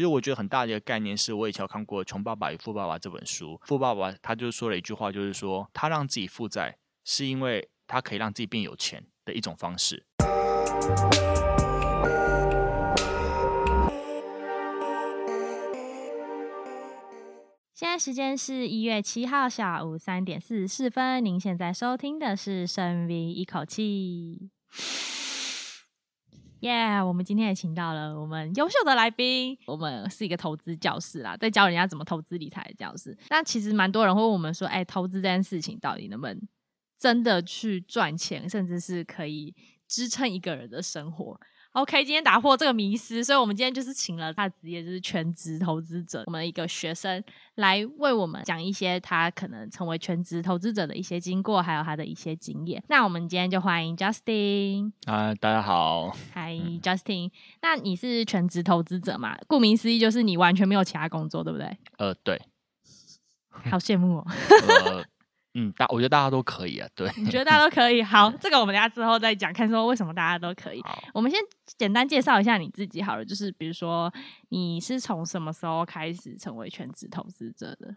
其实我觉得很大的一个概念是我以前有看过《穷爸爸与富爸爸》这本书，富爸爸他就说了一句话，就是说他让自己负债是因为他可以让自己变有钱的一种方式。现在时间是一月七号下午三点四十四分，您现在收听的是深 V 一口气。耶我们今天也请到了我们优秀的来宾。我们是一个投资教室啦，在教人家怎么投资理财的教室。那其实蛮多人会问我们说：“哎，投资这件事情到底能不能真的去赚钱，甚至是可以支撑一个人的生活？” OK，今天打破这个迷思，所以我们今天就是请了他的职业就是全职投资者，我们一个学生来为我们讲一些他可能成为全职投资者的一些经过，还有他的一些经验。那我们今天就欢迎 Justin。啊，大家好。Hi Justin，那你是全职投资者嘛？顾名思义就是你完全没有其他工作，对不对？呃，对。好羡慕哦。呃嗯，大我觉得大家都可以啊，对。你觉得大家都可以？好，这个我们等下之后再讲，看说为什么大家都可以。我们先简单介绍一下你自己好了，就是比如说你是从什么时候开始成为全职投资者的？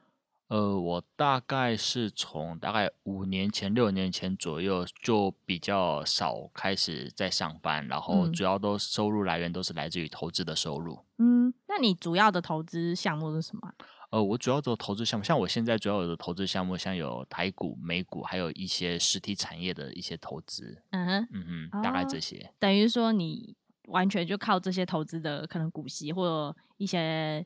呃，我大概是从大概五年前、六年前左右就比较少开始在上班，然后主要都收入来源都是来自于投资的收入。嗯，那你主要的投资项目是什么？呃，我主要做投资项目，像我现在主要有的投资项目，像有台股、美股，还有一些实体产业的一些投资。嗯哼，嗯哼，大概这些。哦，等于说你完全就靠这些投资的可能股息或者一些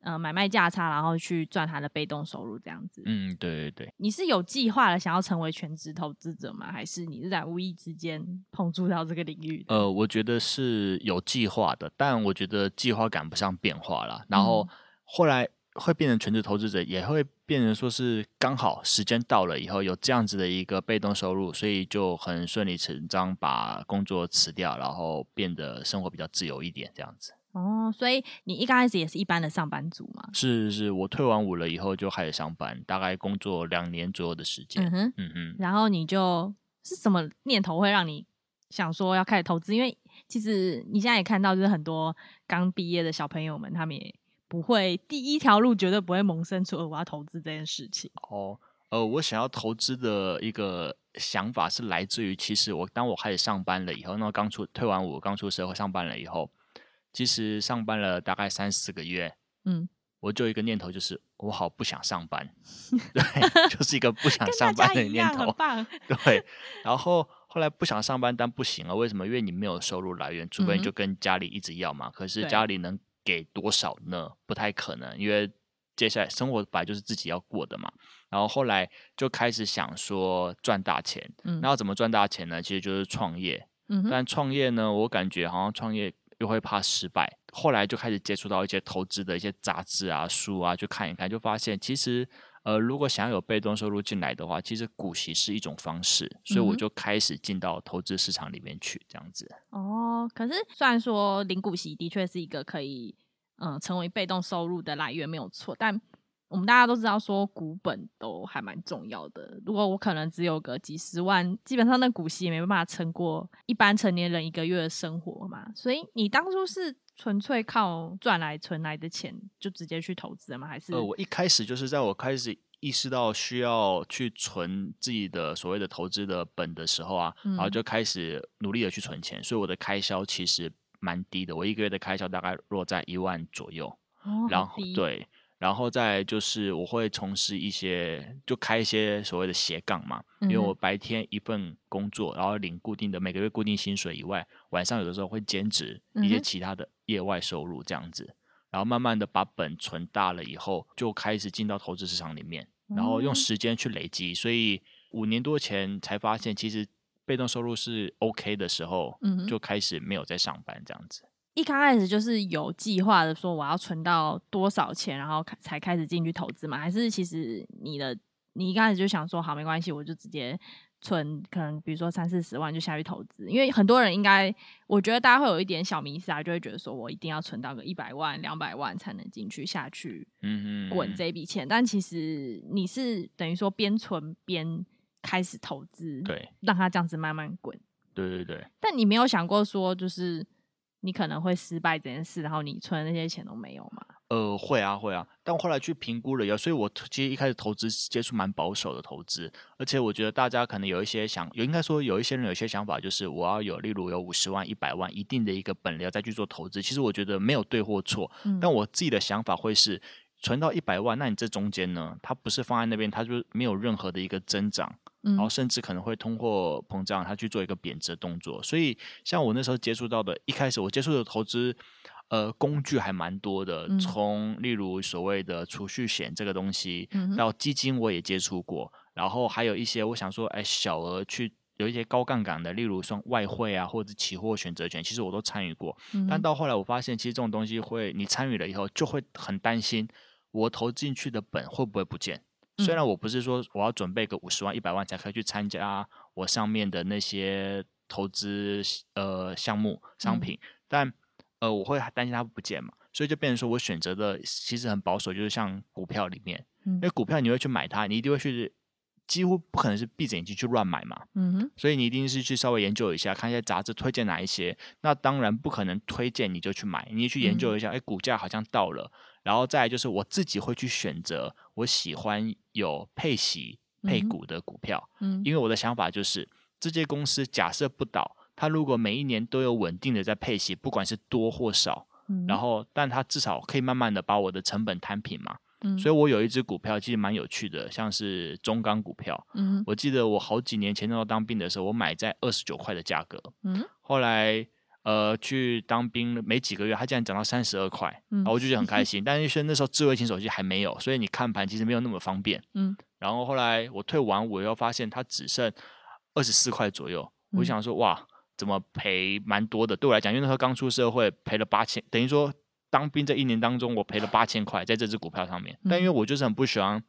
呃买卖价差，然后去赚它的被动收入这样子。嗯，对对对。你是有计划的想要成为全职投资者吗？还是你是在无意之间碰触到这个领域？呃，我觉得是有计划的，但我觉得计划赶不上变化了。然后后来。嗯会变成全职投资者，也会变成说是刚好时间到了以后有这样子的一个被动收入，所以就很顺理成章把工作辞掉，然后变得生活比较自由一点这样子。哦，所以你一开始也是一般的上班族吗？是是是，我退完伍了以后就开始上班，大概工作两年左右的时间。嗯哼，嗯哼。然后你就是什么念头会让你想说要开始投资？因为其实你现在也看到，就是很多刚毕业的小朋友们，他们也。不会，第一条路绝对不会萌生出我要投资这件事情。哦，呃，我想要投资的一个想法是来自于，其实我当我开始上班了以后，那刚出退完伍，刚出社会上班了以后，其实上班了大概三四个月，嗯，我就一个念头就是，我好不想上班，对，就是一个不想上班的念头，对。然后后来不想上班，但不行了，为什么？因为你没有收入来源，除非就跟家里一直要嘛。嗯、可是家里能。给多少呢？不太可能，因为接下来生活本来就是自己要过的嘛。然后后来就开始想说赚大钱，嗯，那要怎么赚大钱呢？其实就是创业，嗯，但创业呢，我感觉好像创业又会怕失败。后来就开始接触到一些投资的一些杂志啊、书啊，就看一看，就发现其实。呃，如果想要有被动收入进来的话，其实股息是一种方式，所以我就开始进到投资市场里面去，这样子。哦，可是虽然说零股息的确是一个可以，嗯、呃，成为被动收入的来源，没有错，但我们大家都知道说股本都还蛮重要的。如果我可能只有个几十万，基本上那股息也没办法撑过一般成年人一个月的生活嘛。所以你当初是。纯粹靠赚来存来的钱就直接去投资了吗？还是？呃，我一开始就是在我开始意识到需要去存自己的所谓的投资的本的时候啊，嗯、然后就开始努力的去存钱，所以我的开销其实蛮低的，我一个月的开销大概落在一万左右。哦，然后对。然后再就是我会从事一些，就开一些所谓的斜杠嘛，因为我白天一份工作，然后领固定的每个月固定薪水以外，晚上有的时候会兼职一些其他的业外收入这样子，然后慢慢的把本存大了以后，就开始进到投资市场里面，然后用时间去累积，所以五年多前才发现其实被动收入是 OK 的时候，就开始没有在上班这样子。一刚开始就是有计划的，说我要存到多少钱，然后才开始进去投资嘛？还是其实你的你一开始就想说好没关系，我就直接存，可能比如说三四十万就下去投资？因为很多人应该，我觉得大家会有一点小迷思啊，就会觉得说我一定要存到个一百万、两百万才能进去下去，嗯嗯，滚这笔钱。但其实你是等于说边存边开始投资，对，让它这样子慢慢滚。对对对。但你没有想过说就是。你可能会失败这件事，然后你存的那些钱都没有吗？呃，会啊，会啊，但我后来去评估了以后，所以我其实一开始投资接触蛮保守的投资，而且我觉得大家可能有一些想，有应该说有一些人有一些想法，就是我要有，例如有五十万、一百万一定的一个本领再去做投资。其实我觉得没有对或错，嗯、但我自己的想法会是，存到一百万，那你这中间呢，它不是放在那边，它就没有任何的一个增长，嗯、然后甚至可能会通货膨胀，它去做一个贬值的动作。所以像我那时候接触到的，一开始我接触的投资。呃，工具还蛮多的，从例如所谓的储蓄险这个东西，嗯、到基金我也接触过，然后还有一些我想说，哎，小额去有一些高杠杆的，例如说外汇啊，或者期货选择权，其实我都参与过。嗯、但到后来我发现，其实这种东西会，你参与了以后，就会很担心我投进去的本会不会不见。嗯、虽然我不是说我要准备个五十万、一百万才可以去参加我上面的那些投资呃项目商品，嗯、但。呃，我会担心它不见嘛，所以就变成说我选择的其实很保守，就是像股票里面，嗯、因为股票你会去买它，你一定会去，几乎不可能是闭着眼睛去乱买嘛，嗯哼，所以你一定是去稍微研究一下，看一下杂志推荐哪一些，那当然不可能推荐你就去买，你去研究一下，哎、嗯，股价好像到了，然后再来就是我自己会去选择我喜欢有配息配股的股票，嗯，因为我的想法就是这些公司假设不倒。它如果每一年都有稳定的在配息，不管是多或少，嗯、然后，但它至少可以慢慢的把我的成本摊平嘛。嗯、所以我有一只股票其实蛮有趣的，像是中钢股票。嗯、我记得我好几年前那时候当兵的时候，我买在二十九块的价格。嗯、后来呃去当兵没几个月，它竟然涨到三十二块，嗯、然后我就觉得很开 心。但是那时候智慧型手机还没有，所以你看盘其实没有那么方便。嗯、然后后来我退完我又发现它只剩二十四块左右，我想说哇。怎么赔蛮多的？对我来讲，因为那时候刚出社会，赔了八千，等于说当兵这一年当中，我赔了八千块在这只股票上面。但因为我就是很不喜欢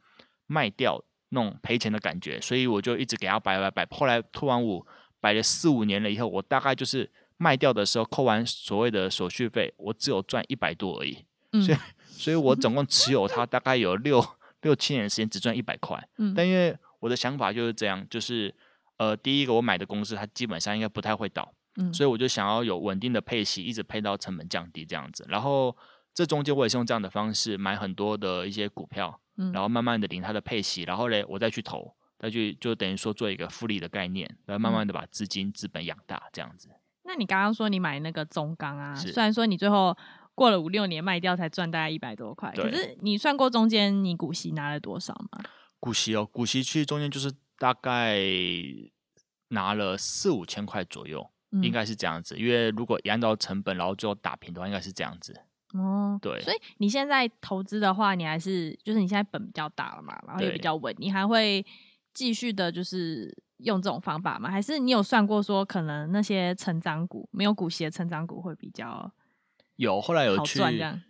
卖掉那种赔钱的感觉，所以我就一直给他摆摆摆。后来退完伍摆了四五年了以后，我大概就是卖掉的时候扣完所谓的手续费，我只有赚一百多而已。所以，所以我总共持有它大概有六六七年的时间，只赚一百块。但因为我的想法就是这样，就是。呃，第一个我买的公司，它基本上应该不太会倒，嗯，所以我就想要有稳定的配息，一直配到成本降低这样子。然后这中间我也是用这样的方式买很多的一些股票，嗯，然后慢慢的领它的配息，然后嘞我再去投，再去就等于说做一个复利的概念，然后慢慢的把资金资本养大这样子。那你刚刚说你买那个中钢啊，虽然说你最后过了五六年卖掉才赚大概一百多块，可是你算过中间你股息拿了多少吗？股息哦，股息其实中间就是。大概拿了四五千块左右，嗯、应该是这样子。因为如果按照成本，然后最后打平的话，应该是这样子。哦，对。所以你现在投资的话，你还是就是你现在本比较大了嘛，然后也比较稳，你还会继续的，就是用这种方法吗？还是你有算过说，可能那些成长股没有股息的成长股会比较有？后来有去，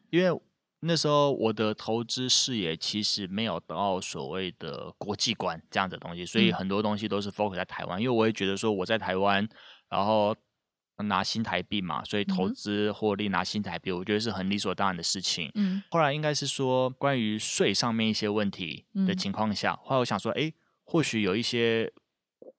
因为。那时候我的投资视野其实没有到所谓的国际观这样的东西，所以很多东西都是 focus 在台湾。因为我也觉得说我在台湾，然后拿新台币嘛，所以投资获利拿新台币，我觉得是很理所当然的事情。嗯，后来应该是说关于税上面一些问题的情况下，后来我想说，哎，或许有一些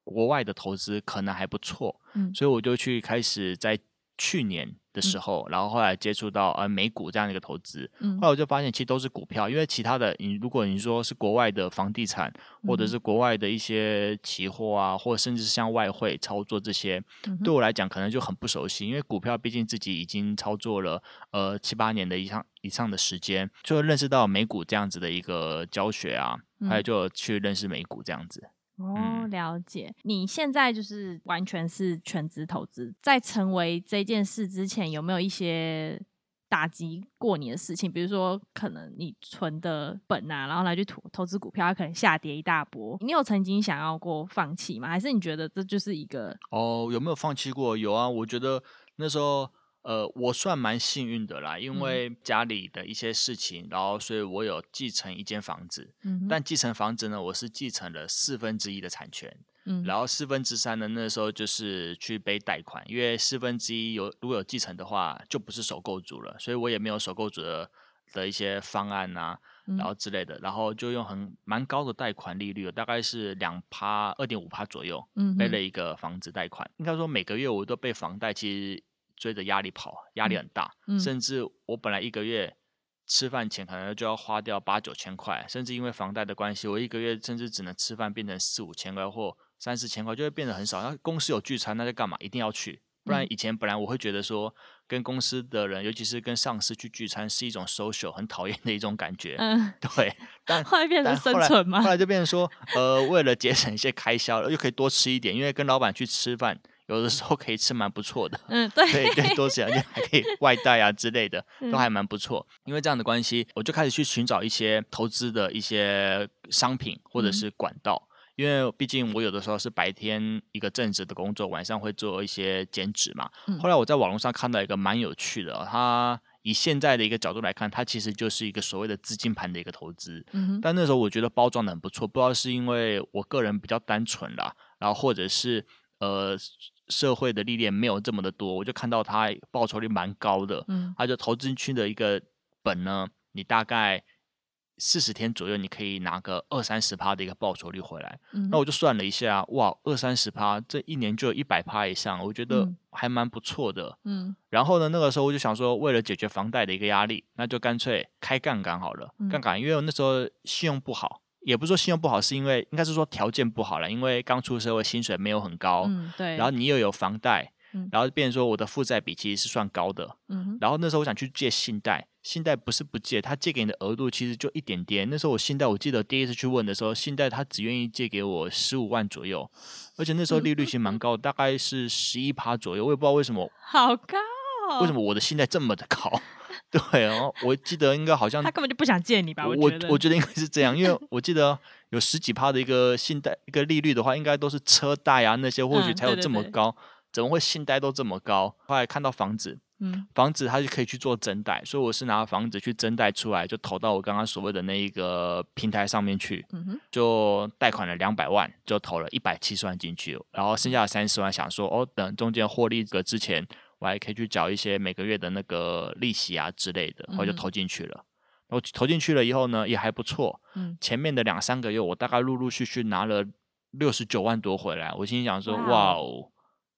国外的投资可能还不错，嗯，所以我就去开始在去年。的时候，然后后来接触到呃美股这样的一个投资，嗯、后来我就发现其实都是股票，因为其他的你如果你说是国外的房地产，或者是国外的一些期货啊，或者甚至是像外汇操作这些，嗯、对我来讲可能就很不熟悉，因为股票毕竟自己已经操作了呃七八年的以上以上的时间，就认识到美股这样子的一个教学啊，还有就去认识美股这样子。哦，了解。你现在就是完全是全职投资，在成为这件事之前，有没有一些打击过你的事情？比如说，可能你存的本啊，然后来去投投资股票，它可能下跌一大波。你有曾经想要过放弃吗？还是你觉得这就是一个……哦，有没有放弃过？有啊，我觉得那时候。呃，我算蛮幸运的啦，因为家里的一些事情，嗯、然后所以我有继承一间房子。嗯，但继承房子呢，我是继承了四分之一的产权。嗯，然后四分之三呢，那时候就是去背贷款，因为四分之一有如果有继承的话，就不是首购族了，所以我也没有首购族的的一些方案啊，嗯、然后之类的，然后就用很蛮高的贷款利率，大概是两趴二点五趴左右，嗯，背了一个房子贷款。应该说每个月我都被房贷，其实。追着压力跑，压力很大，甚至我本来一个月吃饭钱可能就要花掉八九千块，甚至因为房贷的关系，我一个月甚至只能吃饭变成四五千块或三四千块，就会变得很少。那公司有聚餐，那就干嘛？一定要去。不然以前本来我会觉得说，跟公司的人，尤其是跟上司去聚餐是一种 social，很讨厌的一种感觉。嗯，对。但 后来变成生存吗？后来就变成说，呃，为了节省一些开销，又可以多吃一点，因为跟老板去吃饭，有的时候可以吃蛮不错的。嗯，对。对对，多吃，而且还可以 外带啊之类的，都还蛮不错。因为这样的关系，我就开始去寻找一些投资的一些商品或者是管道。嗯因为毕竟我有的时候是白天一个正职的工作，晚上会做一些兼职嘛。后来我在网络上看到一个蛮有趣的，它以现在的一个角度来看，它其实就是一个所谓的资金盘的一个投资。但那时候我觉得包装的很不错，不知道是因为我个人比较单纯啦，然后或者是呃社会的历练没有这么的多，我就看到它报酬率蛮高的。它就投资进去的一个本呢，你大概。四十天左右，你可以拿个二三十趴的一个报酬率回来。嗯、那我就算了一下，哇，二三十趴，这一年就有一百趴以上，我觉得还蛮不错的。嗯，然后呢，那个时候我就想说，为了解决房贷的一个压力，那就干脆开杠杆好了。杠杆，因为我那时候信用不好，也不是说信用不好，是因为应该是说条件不好了，因为刚出社会，薪水没有很高。嗯，对。然后你又有房贷。然后变成说我的负债比其实是算高的，嗯哼，然后那时候我想去借信贷，信贷不是不借，他借给你的额度其实就一点点。那时候我信贷，我记得第一次去问的时候，信贷他只愿意借给我十五万左右，而且那时候利率其实蛮高，大概是十一趴左右，我也不知道为什么，好高哦，为什么我的信贷这么的高？对哦，我记得应该好像他根本就不想借你吧？我我我觉得应该是这样，因为我记得有十几趴的一个信贷一个利率的话，应该都是车贷啊那些，或许才有这么高。嗯对对对怎么会信贷都这么高？后来看到房子，嗯，房子它就可以去做增贷，所以我是拿房子去增贷出来，就投到我刚刚所谓的那一个平台上面去，嗯哼，就贷款了两百万，就投了一百七十万进去，然后剩下的三十万想说，哦，等中间获利个之前，我还可以去缴一些每个月的那个利息啊之类的，然后就投进去了。然后投进去了以后呢，也还不错，嗯，前面的两三个月我大概陆陆续续拿了六十九万多回来，我心里想说，哇哦。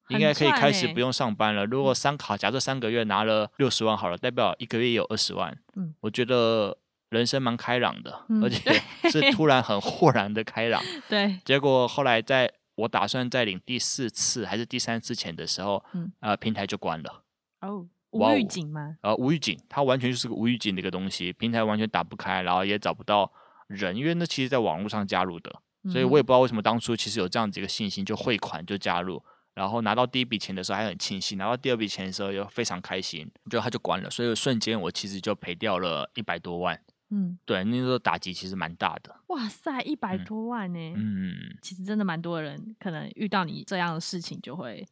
应该可以开始不用上班了。如果三卡，假设三个月拿了六十万好了，代表一个月也有二十万。嗯，我觉得人生蛮开朗的，嗯、而且 是突然很豁然的开朗。对。结果后来在我打算在领第四次还是第三次钱的时候，嗯，呃，平台就关了。哦，无预警吗？呃，无预警，它完全就是个无预警的一个东西，平台完全打不开，然后也找不到人，因为那其实在网络上加入的，所以我也不知道为什么当初其实有这样子一个信心，就汇款就加入。然后拿到第一笔钱的时候还很庆幸，拿到第二笔钱的时候又非常开心，就它就关了，所以瞬间我其实就赔掉了一百多万。嗯，对，那时候打击其实蛮大的。哇塞，一百多万呢？嗯，其实真的蛮多人可能遇到你这样的事情就会。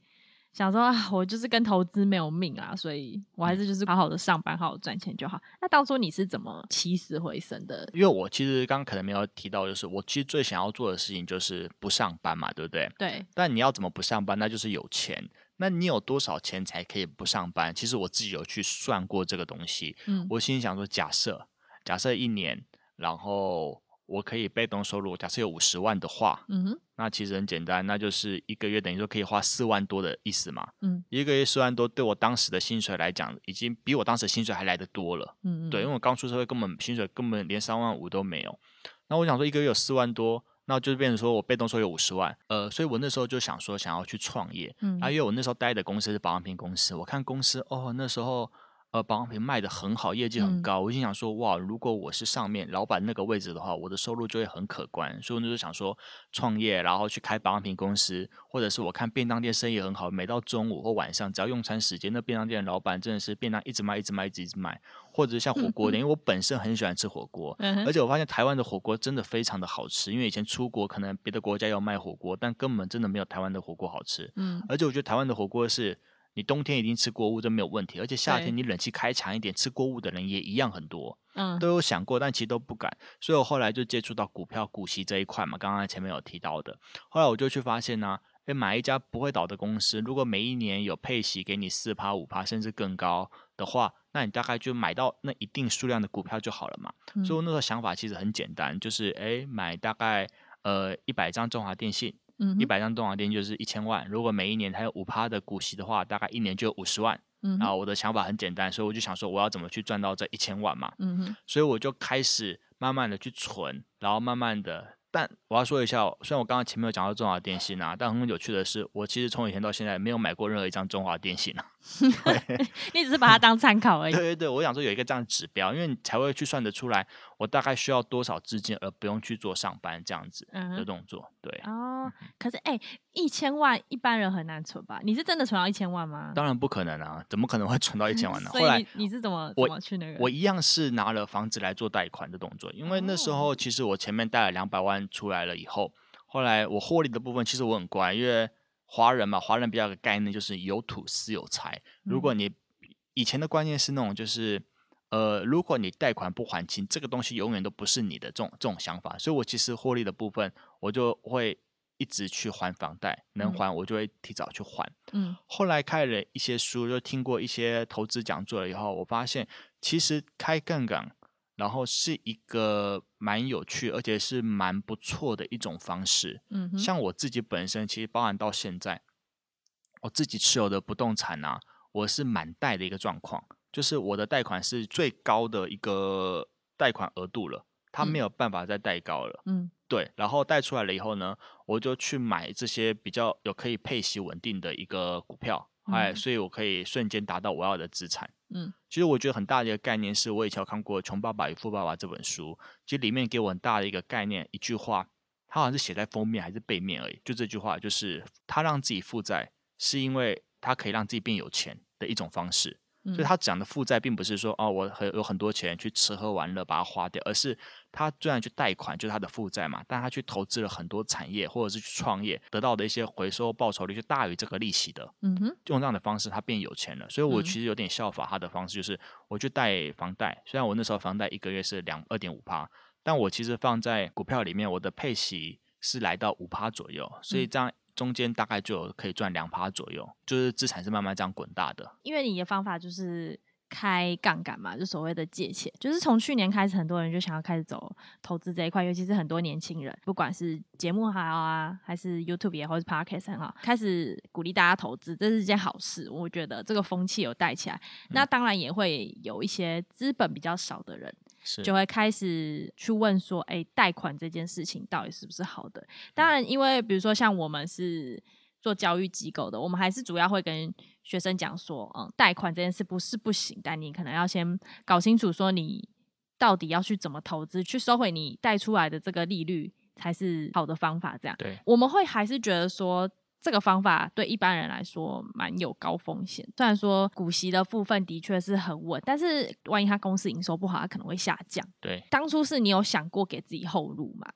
想说啊，我就是跟投资没有命啊，所以我还是就是好好的上班，好好赚钱就好。那当初你是怎么起死回生的？因为我其实刚刚可能没有提到，就是我其实最想要做的事情就是不上班嘛，对不对？对。但你要怎么不上班？那就是有钱。那你有多少钱才可以不上班？其实我自己有去算过这个东西。嗯。我心里想说，假设假设一年，然后。我可以被动收入，假设有五十万的话，嗯哼，那其实很简单，那就是一个月等于说可以花四万多的意思嘛，嗯，一个月四万多，对我当时的薪水来讲，已经比我当时的薪水还来得多了，嗯嗯，对，因为我刚出社会，根本薪水根本连三万五都没有，那我想说一个月有四万多，那就变成说我被动收入有五十万，呃，所以我那时候就想说想要去创业，嗯，啊，因为我那时候待的公司是保养品公司，我看公司哦，那时候。呃，保养品卖的很好，业绩很高。嗯、我心想说，哇，如果我是上面老板那个位置的话，我的收入就会很可观。所以我就想说，创业，然后去开保养品公司，或者是我看便当店生意很好，每到中午或晚上，只要用餐时间，那便当店的老板真的是便当一直卖，一直卖，一直一直卖。或者是像火锅店，嗯、因为我本身很喜欢吃火锅，嗯、而且我发现台湾的火锅真的非常的好吃。因为以前出国，可能别的国家要卖火锅，但根本真的没有台湾的火锅好吃。嗯，而且我觉得台湾的火锅是。你冬天一定吃过物，这没有问题，而且夏天你冷气开强一点，吃过物的人也一样很多。嗯，都有想过，但其实都不敢。所以我后来就接触到股票、股息这一块嘛，刚刚前面有提到的。后来我就去发现呢，诶，买一家不会倒的公司，如果每一年有配息给你四趴、五趴，甚至更高的话，那你大概就买到那一定数量的股票就好了嘛。嗯，所以我那个想法其实很简单，就是诶，买大概呃一百张中华电信。一百张中华电就是一千万，如果每一年它有五趴的股息的话，大概一年就有五十万。嗯，然后我的想法很简单，所以我就想说我要怎么去赚到这一千万嘛，嗯哼，所以我就开始慢慢的去存，然后慢慢的。但我要说一下，虽然我刚刚前面有讲到中华电信啊，但很有趣的是，我其实从以前到现在没有买过任何一张中华电信啊。你只是把它当参考而已。对对对，我想说有一个这样的指标，因为你才会去算得出来，我大概需要多少资金，而不用去做上班这样子的动作。嗯、对哦，可是哎，一千万一般人很难存吧？你是真的存到一千万吗？当然不可能啊，怎么可能会存到一千万呢？所以你，你是怎么怎么去那个？我一样是拿了房子来做贷款的动作，因为那时候其实我前面贷了两百万出来了以后，后来我获利的部分其实我很乖，因为。华人嘛，华人比较有个概念就是有土斯有财。如果你以前的观念是那种，就是呃，如果你贷款不还清，这个东西永远都不是你的这种这种想法。所以我其实获利的部分，我就会一直去还房贷，能还我就会提早去还。嗯，后来开了一些书，就听过一些投资讲座了以后，我发现其实开杠杆。然后是一个蛮有趣，而且是蛮不错的一种方式。嗯，像我自己本身，其实包含到现在，我自己持有的不动产啊，我是满贷的一个状况，就是我的贷款是最高的一个贷款额度了，它没有办法再贷高了。嗯，对。然后贷出来了以后呢，我就去买这些比较有可以配息稳定的一个股票。哎，所以我可以瞬间达到我要的资产。嗯，其实我觉得很大的一个概念是，我以前有看过《穷爸爸与富爸爸》这本书，其实里面给我很大的一个概念，一句话，它好像是写在封面还是背面而已，就这句话，就是他让自己负债，是因为他可以让自己变有钱的一种方式。所以他讲的负债，并不是说哦，我很有很多钱去吃喝玩乐把它花掉，而是他虽然去贷款，就是他的负债嘛，但他去投资了很多产业或者是去创业，得到的一些回收报酬率就大于这个利息的。嗯哼，用这样的方式，他变有钱了。所以我其实有点效法他的方式，就是我去贷房贷，虽然我那时候房贷一个月是两二点五趴，但我其实放在股票里面，我的配息是来到五趴左右，所以这样。中间大概就可以赚两趴左右，就是资产是慢慢这样滚大的。因为你的方法就是开杠杆嘛，就所谓的借钱，就是从去年开始，很多人就想要开始走投资这一块，尤其是很多年轻人，不管是节目好啊，还是 YouTube 也好，或是 Podcast 很好，开始鼓励大家投资，这是一件好事。我觉得这个风气有带起来，那当然也会有一些资本比较少的人。就会开始去问说，哎，贷款这件事情到底是不是好的？当然，因为比如说像我们是做教育机构的，我们还是主要会跟学生讲说，嗯，贷款这件事不是不行，但你可能要先搞清楚说你到底要去怎么投资，去收回你贷出来的这个利率才是好的方法。这样，对，我们会还是觉得说。这个方法对一般人来说蛮有高风险。虽然说股息的部分的确是很稳，但是万一他公司营收不好，他可能会下降。对，当初是你有想过给自己后路吗？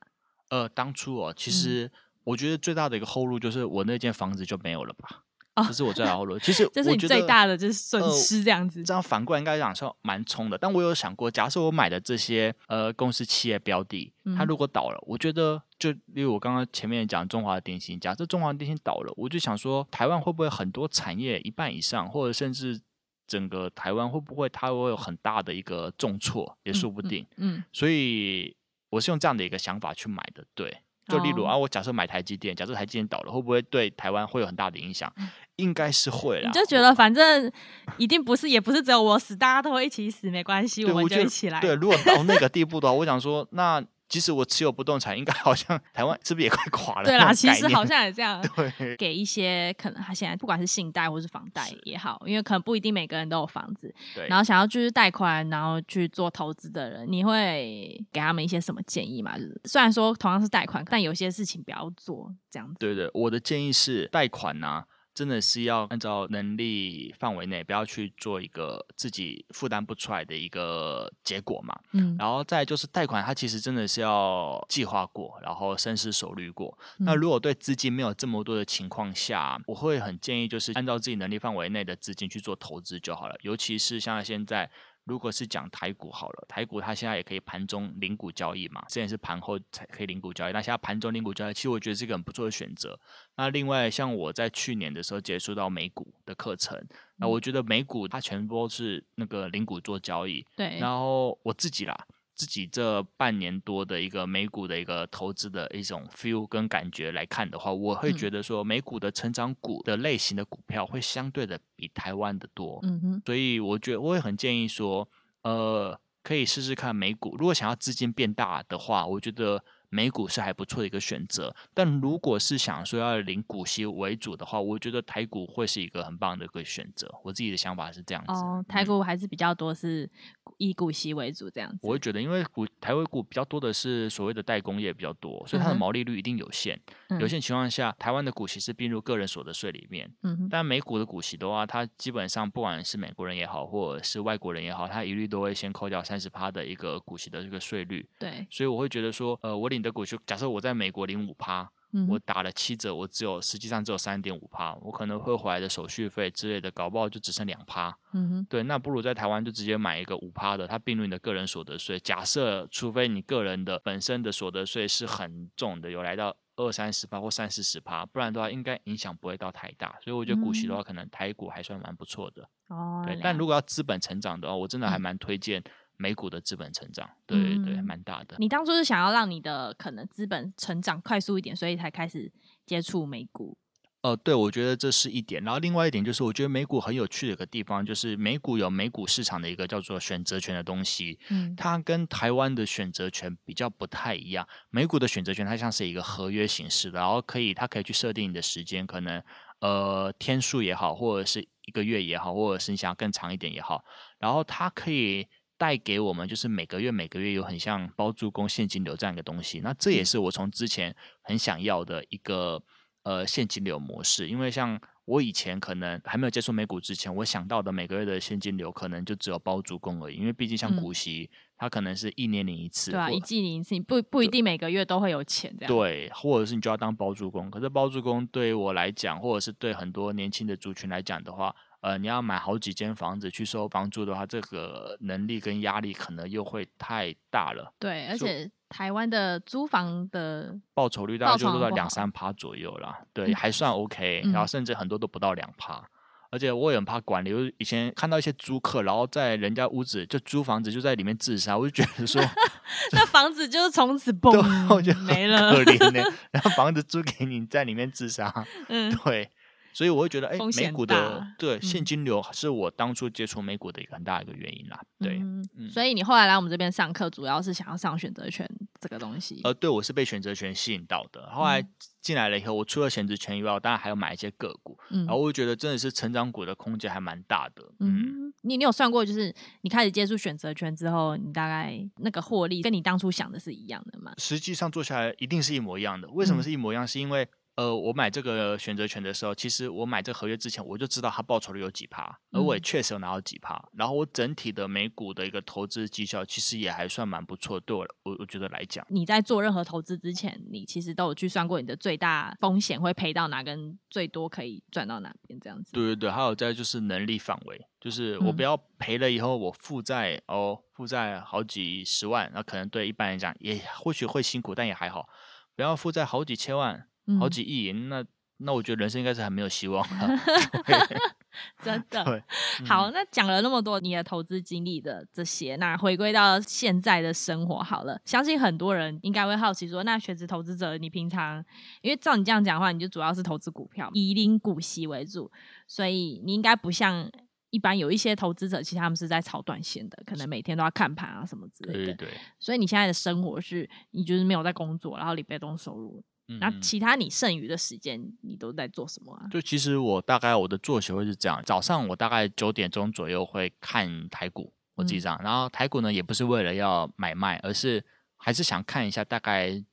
呃，当初哦，其实我觉得最大的一个后路就是我那间房子就没有了吧。这、哦、是我最大的。其实，这是你最大的就是损失这样子。呃、这样反过来应该讲说蛮冲的。但我有想过，假设我买的这些呃公司企业标的，它如果倒了，嗯、我觉得就例如我刚刚前面讲中华电信，假设中华电信倒了，我就想说，台湾会不会很多产业一半以上，或者甚至整个台湾会不会它会有很大的一个重挫，也说不定。嗯，嗯嗯，所以我是用这样的一个想法去买的。对，就例如、哦、啊，我假设买台积电，假设台积电倒了，会不会对台湾会有很大的影响？嗯应该是会啦，你就觉得反正一定不是，也不是只有我死，大家都会一起死，没关系，我们就一起来。对，如果到那个地步的话，我想说，那即使我持有不动产，应该好像台湾是不是也快垮了？对啦，其实好像也这样。对，给一些可能他现在不管是信贷或是房贷也好，因为可能不一定每个人都有房子，对。然后想要就是贷款，然后去做投资的人，你会给他们一些什么建议吗？就是虽然说同样是贷款，但有些事情不要做这样子。对对，我的建议是贷款呢、啊。真的是要按照能力范围内，不要去做一个自己负担不出来的一个结果嘛。嗯，然后再就是贷款，它其实真的是要计划过，然后深思熟虑过。嗯。那如果对资金没有这么多的情况下，我会很建议就是按照自己能力范围内的资金去做投资就好了，尤其是像现在。如果是讲台股好了，台股它现在也可以盘中零股交易嘛，之前是盘后才可以零股交易，那现在盘中零股交易，其实我觉得是一个很不错的选择。那另外像我在去年的时候结束到美股的课程，那我觉得美股它全部都是那个零股做交易，对。然后我自己啦，自己这半年多的一个美股的一个投资的一种 feel 跟感觉来看的话，我会觉得说美股的成长股的类型的股票会相对的比台湾的多，嗯哼，所以我觉得我也很建议说，呃，可以试试看美股。如果想要资金变大的话，我觉得。美股是还不错的一个选择，但如果是想说要领股息为主的话，我觉得台股会是一个很棒的一个选择。我自己的想法是这样子。哦，台股还是比较多是以股息为主这样子。我会觉得，因为股台湾股比较多的是所谓的代工业比较多，所以它的毛利率一定有限。嗯、有限情况下，台湾的股息是并入个人所得税里面。嗯。但美股的股息的话，它基本上不管是美国人也好，或者是外国人也好，它一律都会先扣掉三十趴的一个股息的这个税率。对。所以我会觉得说，呃，我领。的股息，假设我在美国领五趴，我打了七折，我只有实际上只有三点五趴，我可能会回来的手续费之类的，搞不好就只剩两趴。嗯哼，对，那不如在台湾就直接买一个五趴的，它并入你的个人所得税。假设除非你个人的本身的所得税是很重的，有来到二三十趴或三四十趴，不然的话应该影响不会到太大。所以我觉得股息的话，可能台股还算蛮不错的。哦，对，但如果要资本成长的话，我真的还蛮推荐。美股的资本成长，对对对，蛮、嗯、大的。你当初是想要让你的可能资本成长快速一点，所以才开始接触美股。哦、呃，对，我觉得这是一点。然后另外一点就是，我觉得美股很有趣的一个地方，就是美股有美股市场的一个叫做选择权的东西。嗯，它跟台湾的选择权比较不太一样。美股的选择权它像是一个合约形式的，然后可以它可以去设定你的时间，可能呃天数也好，或者是一个月也好，或者是你想要更长一点也好，然后它可以。带给我们就是每个月每个月有很像包租公现金流这样一个东西，那这也是我从之前很想要的一个呃现金流模式。因为像我以前可能还没有接触美股之前，我想到的每个月的现金流可能就只有包租公而已。因为毕竟像股息，嗯、它可能是一年领一次，对啊，一季领一次，不不一定每个月都会有钱这样。对，或者是你就要当包租公。可是包租公对于我来讲，或者是对很多年轻的族群来讲的话。呃，你要买好几间房子去收房租的话，这个能力跟压力可能又会太大了。对，而且台湾的租房的报酬率大概就落在两三趴左右啦。对，还算 OK，嗯，然后甚至很多都不到两趴。嗯。而且我也很怕管理，我以前看到一些租客，然后在人家屋子就租房子就在里面自杀，我就觉得说，那房子就是从此崩，我就没了，可怜呢。然后房子租给你，在里面自杀，嗯，对。所以我会觉得，哎，美股的对现金流是我当初接触美股的一个很大的一个原因啦。对，嗯，所以你后来来我们这边上课，主要是想要上选择权这个东西。呃，对，我是被选择权吸引到的。后来进来了以后，我除了选择权以外，我当然还有买一些个股。嗯，然后我觉得真的是成长股的空间还蛮大的。嗯，你你有算过，就是你开始接触选择权之后，你大概那个获利跟你当初想的是一样的吗？实际上做下来一定是一模一样的。为什么是一模一样？是因为呃，我买这个选择权的时候，其实我买这个合约之前，我就知道它报酬率有几趴，而我也确实有拿到几趴。嗯、然后我整体的美股的一个投资绩效，其实也还算蛮不错。对我，我我觉得来讲，你在做任何投资之前，你其实都有去算过你的最大风险会赔到哪，跟最多可以赚到哪边这样子。对对对，还有再就是能力范围，就是我不要赔了以后我负债、嗯、哦，负债好几十万，那可能对一般人讲也或许会辛苦，但也还好，不要负债好几千万。好几亿，那那我觉得人生应该是还没有希望了。真的。对，好，那讲了那么多你的投资经历的这些，那回归到现在的生活好了。相信很多人应该会好奇说，那全职投资者，你平常因为照你这样讲的话，你就主要是投资股票，以领股息为主，所以你应该不像一般有一些投资者，其实他们是在炒短线的，可能每天都要看盘啊什么之类的。对，对，对。所以你现在的生活是，你就是没有在工作，然后领被动收入。那其他你剩余的时间，你都在做什么啊？就其实我大概我的作息会是这样：早上我大概九点钟左右会看台股，我自己这样。然后台股呢，也不是为了要买卖，而是还是想看一下大概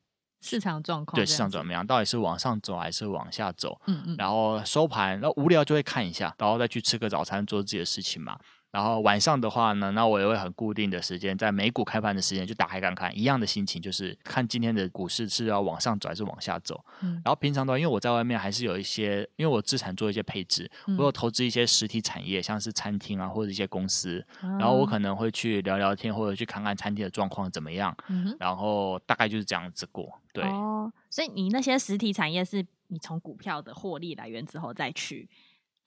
市场状况，对市场怎么样，到底是往上走还是往下走。嗯嗯。然后收盘，然后无聊就会看一下，然后再去吃个早餐，做自己的事情嘛。然后晚上的话呢，那我也会很固定的时间，在美股开盘的时间就打开看看，一样的心情，就是看今天的股市是要往上走还是往下走。嗯。然后平常的话，因为我在外面还是有一些，因为我资产做一些配置，嗯、我有投资一些实体产业，像是餐厅啊或者一些公司，嗯、然后我可能会去聊聊天，或者去看看餐厅的状况怎么样。嗯。然后大概就是这样子过。对。哦。所以你那些实体产业是你从股票的获利来源之后再去。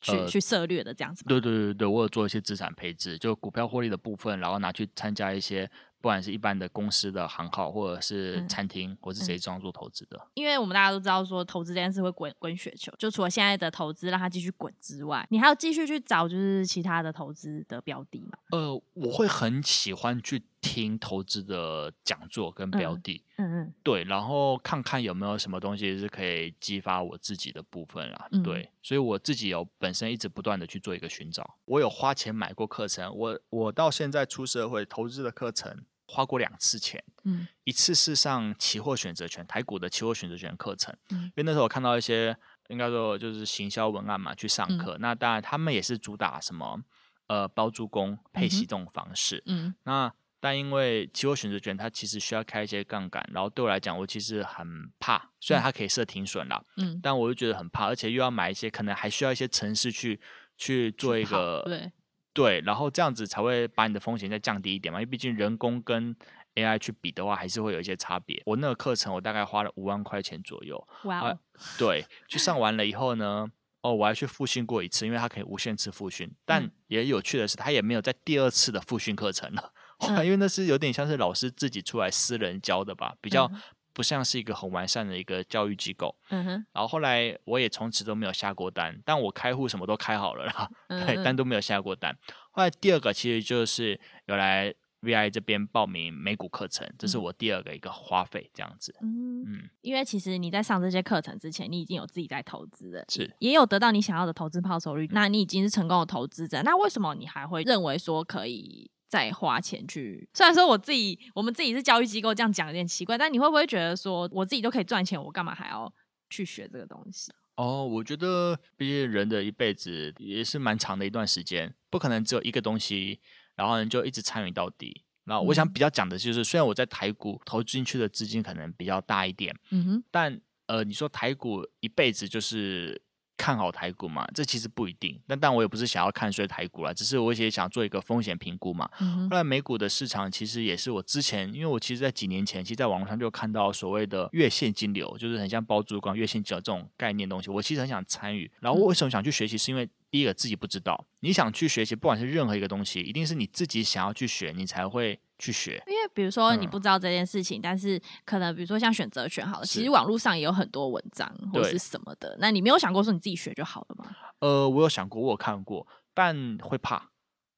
去、呃、去策略的这样子，对对对对，我有做一些资产配置，就股票获利的部分，然后拿去参加一些不管是一般的公司的行号，或者是餐厅，嗯、或是谁这样做投资的。因为我们大家都知道说，投资这件事会滚滚雪球，就除了现在的投资让它继续滚之外，你还要继续去找就是其他的投资的标的嘛？呃，我会很喜欢去。听投资的讲座跟标的，嗯嗯，对，然后看看有没有什么东西是可以激发我自己的部分啦，嗯、对，所以我自己有本身一直不断的去做一个寻找，我有花钱买过课程，我我到现在出社会投资的课程花过两次钱，嗯，一次是上期货选择权台股的期货选择权课程，嗯，因为那时候我看到一些应该说就是行销文案嘛，去上课，嗯、那当然他们也是主打什么呃包租公配息这种方式，嗯，嗯那。但因为期货选择权，它其实需要开一些杠杆，然后对我来讲，我其实很怕。虽然它可以设停损啦，嗯，但我就觉得很怕，而且又要买一些可能还需要一些程式去去做一个对对，然后这样子才会把你的风险再降低一点嘛。因为毕竟人工跟 AI 去比的话，还是会有一些差别。我那个课程我大概花了五万块钱左右，哇、wow 啊，对，去上完了以后呢，哦，我还去复训过一次，因为它可以无限次复训。但也有趣的是，它也没有在第二次的复训课程了。因为那是有点像是老师自己出来私人教的吧，比较不像是一个很完善的一个教育机构。嗯哼。然后后来我也从此都没有下过单，但我开户什么都开好了啦，嗯、对，但都没有下过单。后来第二个其实就是有来 VIA 这边报名美股课程，这是我第二个一个花费这样子。嗯嗯。因为其实你在上这些课程之前，你已经有自己在投资了，是也有得到你想要的投资报酬率，那你已经是成功的投资者。那为什么你还会认为说可以？再花钱去，虽然说我自己，我们自己是教育机构，这样讲有点奇怪，但你会不会觉得说，我自己都可以赚钱，我干嘛还要去学这个东西？哦，我觉得，毕竟人的一辈子也是蛮长的一段时间，不可能只有一个东西，然后呢就一直参与到底。那我想比较讲的就是，虽然我在台股投进去的资金可能比较大一点，嗯哼，但呃，你说台股一辈子就是。看好台股嘛？这其实不一定。但但我也不是想要看衰台股啦，只是我也想做一个风险评估嘛。嗯、后来美股的市场其实也是我之前，因为我其实，在几年前，其实在网络上就看到所谓的月现金流，就是很像包租管月现金流这种概念东西，我其实很想参与。然后我为什么想去学习？是因为第一个自己不知道，你想去学习，不管是任何一个东西，一定是你自己想要去学，你才会。去学，因为比如说你不知道这件事情，嗯、但是可能比如说像选择权好了，其实网络上也有很多文章或者是什么的。那你没有想过说你自己学就好了吗？呃，我有想过，我有看过，但会怕。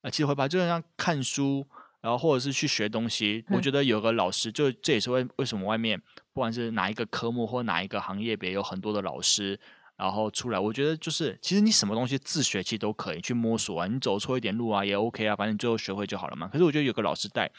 呃，其实会怕，就像看书，然后或者是去学东西。嗯、我觉得有个老师，就这也是为为什么外面不管是哪一个科目或哪一个行业别有很多的老师。然后出来，我觉得就是，其实你什么东西自学其实都可以去摸索啊，你走错一点路啊也 OK 啊，反正最后学会就好了嘛。可是我觉得有个老师带，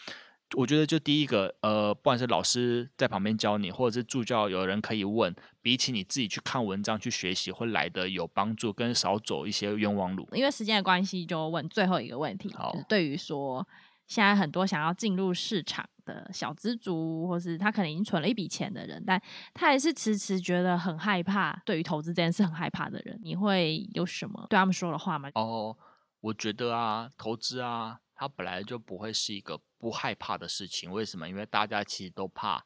我觉得就第一个，呃，不管是老师在旁边教你，或者是助教有人可以问，比起你自己去看文章去学习，会来的有帮助，跟少走一些冤枉路。因为时间的关系，就问最后一个问题，好，就是、对于说。现在很多想要进入市场的小资族，或是他可能已经存了一笔钱的人，但他还是迟迟觉得很害怕，对于投资这件事很害怕的人，你会有什么对他们说的话吗？哦，我觉得啊，投资啊，它本来就不会是一个不害怕的事情。为什么？因为大家其实都怕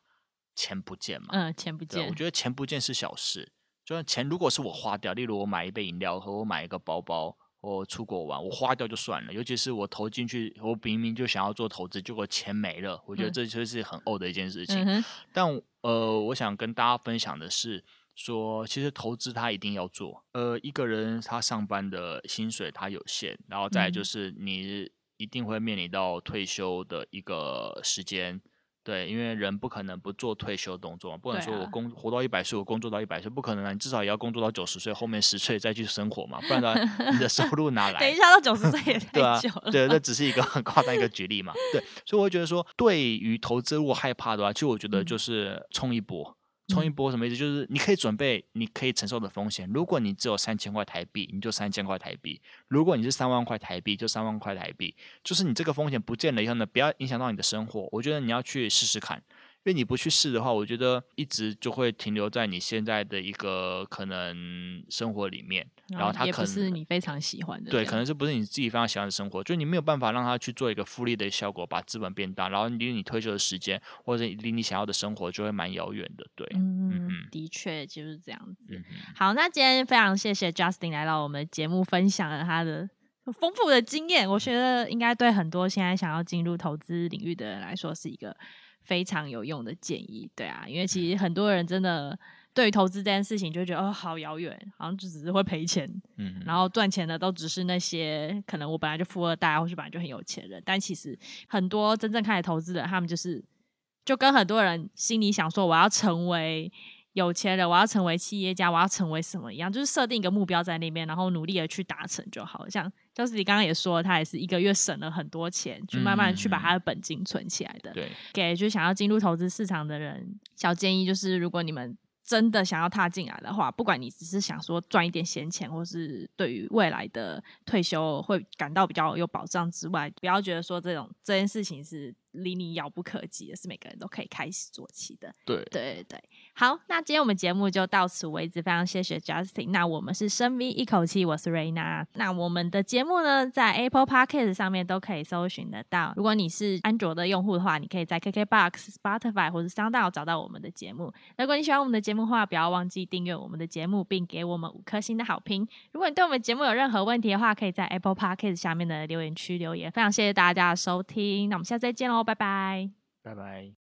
钱不见嘛。嗯，钱不见。我觉得钱不见是小事，就算钱如果是我花掉，例如我买一杯饮料和我买一个包包。我出国玩，我花掉就算了。尤其是我投进去，我明明就想要做投资，结果钱没了，我觉得这就是很呕的一件事情。嗯、但呃，我想跟大家分享的是，说其实投资他一定要做。呃，一个人他上班的薪水他有限，然后再就是你一定会面临到退休的一个时间。对，因为人不可能不做退休动作，不能说我工、啊、活到一百岁，我工作到一百岁，不可能啊！你至少也要工作到九十岁，后面十岁再去生活嘛，不然的话，你的收入哪来？等一下到九十岁也 太久了。对啊，对，这只是一个很夸张一个举例嘛。对，所以我会觉得说，对于投资如果害怕的话，其实我觉得就是冲一波。嗯冲一波什么意思？就是你可以准备，你可以承受的风险。如果你只有三千块台币，你就三千块台币；如果你是三万块台币，就三万块台币。就是你这个风险不见了以后呢，不要影响到你的生活。我觉得你要去试试看。因为你不去试的话，我觉得一直就会停留在你现在的一个可能生活里面，然后他可能也不是你非常喜欢的，对，可能是不是你自己非常喜欢的生活，就你没有办法让他去做一个复利的效果，把资本变大，然后离你退休的时间或者离你想要的生活就会蛮遥远的，对，嗯，嗯的确就是这样子。嗯、好，那今天非常谢谢 Justin 来到我们节目，分享了他的丰富的经验，我觉得应该对很多现在想要进入投资领域的人来说是一个非常有用的建议。对啊，因为其实很多人真的对于投资这件事情就觉得哦，好遥远，好像就只是会赔钱。嗯，然后赚钱的都只是那些可能我本来就富二代，或是本来就很有钱人。但其实很多真正开始投资的，他们就是就跟很多人心里想说我要成为。有钱人，我要成为企业家，我要成为什么一样，就是设定一个目标在那边，然后努力的去达成就好。像就是你刚刚也说，他也是一个月省了很多钱，去慢慢去把他的本金存起来的。对、嗯，给就想要进入投资市场的人，小建议就是，如果你们真的想要踏进来的话，不管你只是想说赚一点闲钱，或是对于未来的退休会感到比较有保障之外，不要觉得说这种这件事情是。离你遥不可及的是每个人都可以开始做起的。对对对，好，那今天我们节目就到此为止，非常谢谢 Justin。那我们是深 V 一口气，我是 Raina。那我们的节目呢，在 Apple Podcast 上面都可以搜寻得到。如果你是安卓的用户的话，你可以在 KKBox、Spotify 或者 SoundOn 找到我们的节目。如果你喜欢我们的节目的话，不要忘记订阅我们的节目，并给我们五颗星的好评。如果你对我们节目有任何问题的话，可以在 Apple Podcast 下面的留言区留言。非常谢谢大家的收听，那我们下次再见拜拜，拜拜。